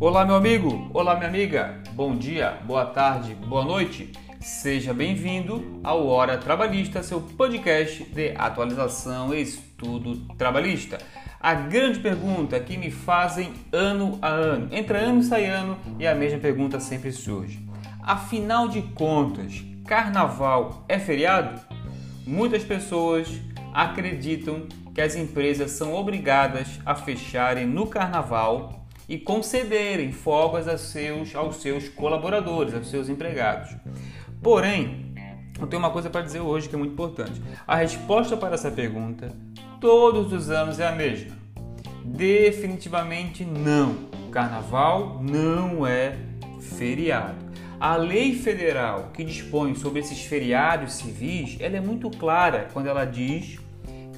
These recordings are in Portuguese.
Olá, meu amigo! Olá, minha amiga! Bom dia, boa tarde, boa noite! Seja bem-vindo ao Hora Trabalhista, seu podcast de atualização e estudo trabalhista. A grande pergunta que me fazem ano a ano, entra ano e sai ano, e a mesma pergunta sempre surge. Afinal de contas, carnaval é feriado? Muitas pessoas acreditam que as empresas são obrigadas a fecharem no carnaval e concederem folgas aos seus, aos seus colaboradores, aos seus empregados. Porém, eu tenho uma coisa para dizer hoje que é muito importante. A resposta para essa pergunta todos os anos é a mesma. Definitivamente não. Carnaval não é feriado. A lei federal que dispõe sobre esses feriados civis, ela é muito clara quando ela diz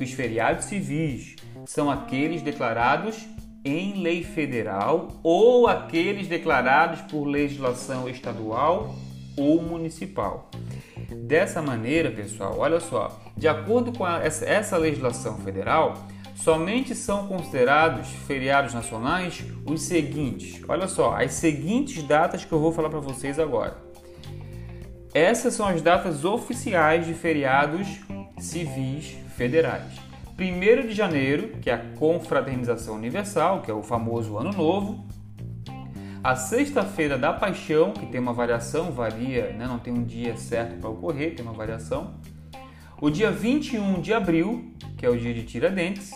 que os feriados civis são aqueles declarados em lei federal ou aqueles declarados por legislação estadual ou municipal. Dessa maneira, pessoal, olha só, de acordo com a, essa, legislação federal, somente são considerados feriados nacionais os seguintes. Olha só, as seguintes datas que eu vou falar para vocês agora. Essas são as datas oficiais de feriados civis federais. 1 de janeiro, que é a confraternização universal, que é o famoso Ano Novo. A Sexta-feira da Paixão, que tem uma variação, varia, né? não tem um dia certo para ocorrer, tem uma variação. O dia 21 de abril, que é o dia de Tiradentes.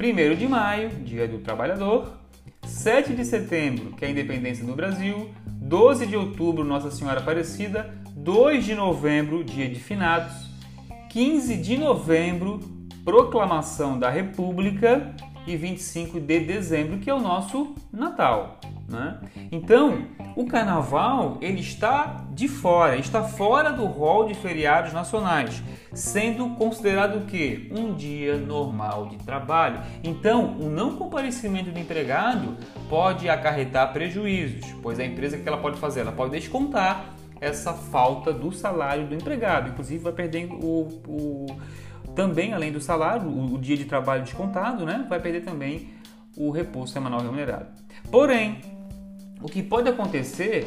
1 de maio, dia do trabalhador. 7 de setembro, que é a independência do Brasil. 12 de outubro, Nossa Senhora Aparecida. 2 de novembro, dia de finados. 15 de novembro, proclamação da República e 25 de dezembro, que é o nosso Natal. Né? Então, o Carnaval ele está de fora, está fora do rol de feriados nacionais, sendo considerado o que um dia normal de trabalho. Então, o não comparecimento do empregado pode acarretar prejuízos, pois a empresa que ela pode fazer, ela pode descontar essa falta do salário do empregado, inclusive vai perder o, o também, além do salário, o, o dia de trabalho descontado, né, vai perder também o repouso semanal remunerado. Porém, o que pode acontecer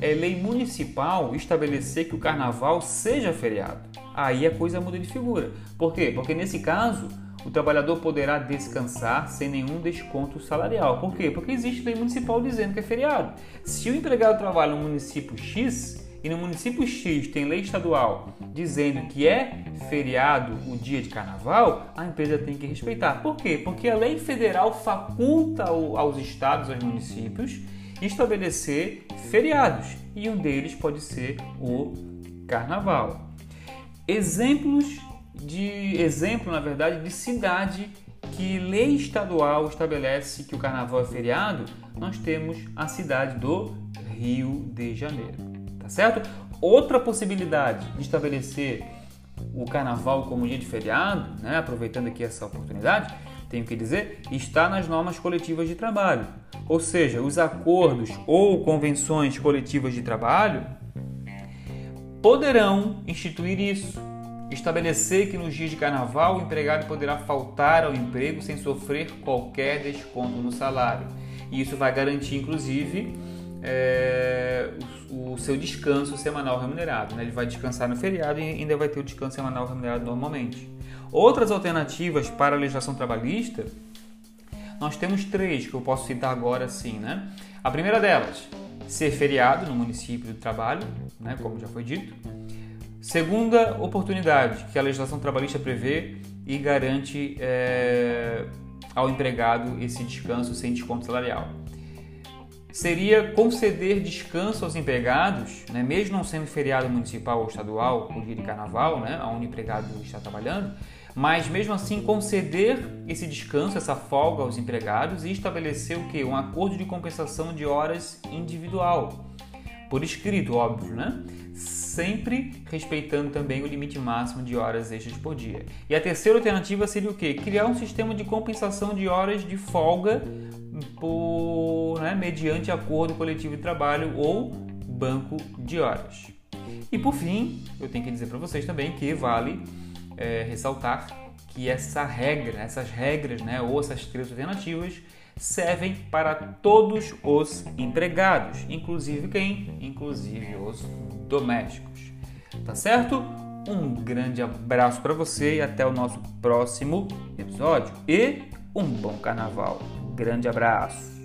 é lei municipal estabelecer que o carnaval seja feriado. Aí a coisa muda de figura. Por quê? Porque nesse caso, o trabalhador poderá descansar sem nenhum desconto salarial. Por quê? Porque existe lei municipal dizendo que é feriado. Se o empregado trabalha no município X, e no município X tem lei estadual dizendo que é feriado o dia de carnaval, a empresa tem que respeitar. Por quê? Porque a lei federal faculta aos estados, aos municípios, estabelecer feriados e um deles pode ser o carnaval. Exemplos de exemplo, na verdade, de cidade que lei estadual estabelece que o carnaval é feriado, nós temos a cidade do Rio de Janeiro certo? Outra possibilidade de estabelecer o carnaval como dia de feriado, né, aproveitando aqui essa oportunidade, tenho que dizer, está nas normas coletivas de trabalho. Ou seja, os acordos ou convenções coletivas de trabalho poderão instituir isso. Estabelecer que nos dias de carnaval o empregado poderá faltar ao emprego sem sofrer qualquer desconto no salário. E isso vai garantir, inclusive, é, seu descanso semanal remunerado. Né? Ele vai descansar no feriado e ainda vai ter o descanso semanal remunerado normalmente. Outras alternativas para a legislação trabalhista, nós temos três que eu posso citar agora sim. Né? A primeira delas, ser feriado no município do trabalho, né? como já foi dito. Segunda oportunidade que a legislação trabalhista prevê e garante é, ao empregado esse descanso sem desconto salarial seria conceder descanso aos empregados, né, mesmo não sendo feriado municipal ou estadual, o dia de carnaval, né, onde o empregado está trabalhando, mas mesmo assim conceder esse descanso, essa folga aos empregados e estabelecer o que? Um acordo de compensação de horas individual, por escrito, óbvio, né? Sempre respeitando também o limite máximo de horas extras por dia. E a terceira alternativa seria o que? Criar um sistema de compensação de horas de folga por, né, mediante acordo coletivo de trabalho ou banco de horas. E por fim, eu tenho que dizer para vocês também que vale é, ressaltar que essa regra, essas regras, né, ou essas três alternativas servem para todos os empregados, inclusive quem? Inclusive os domésticos. Tá certo? Um grande abraço para você e até o nosso próximo episódio. E um bom carnaval. Grande abraço.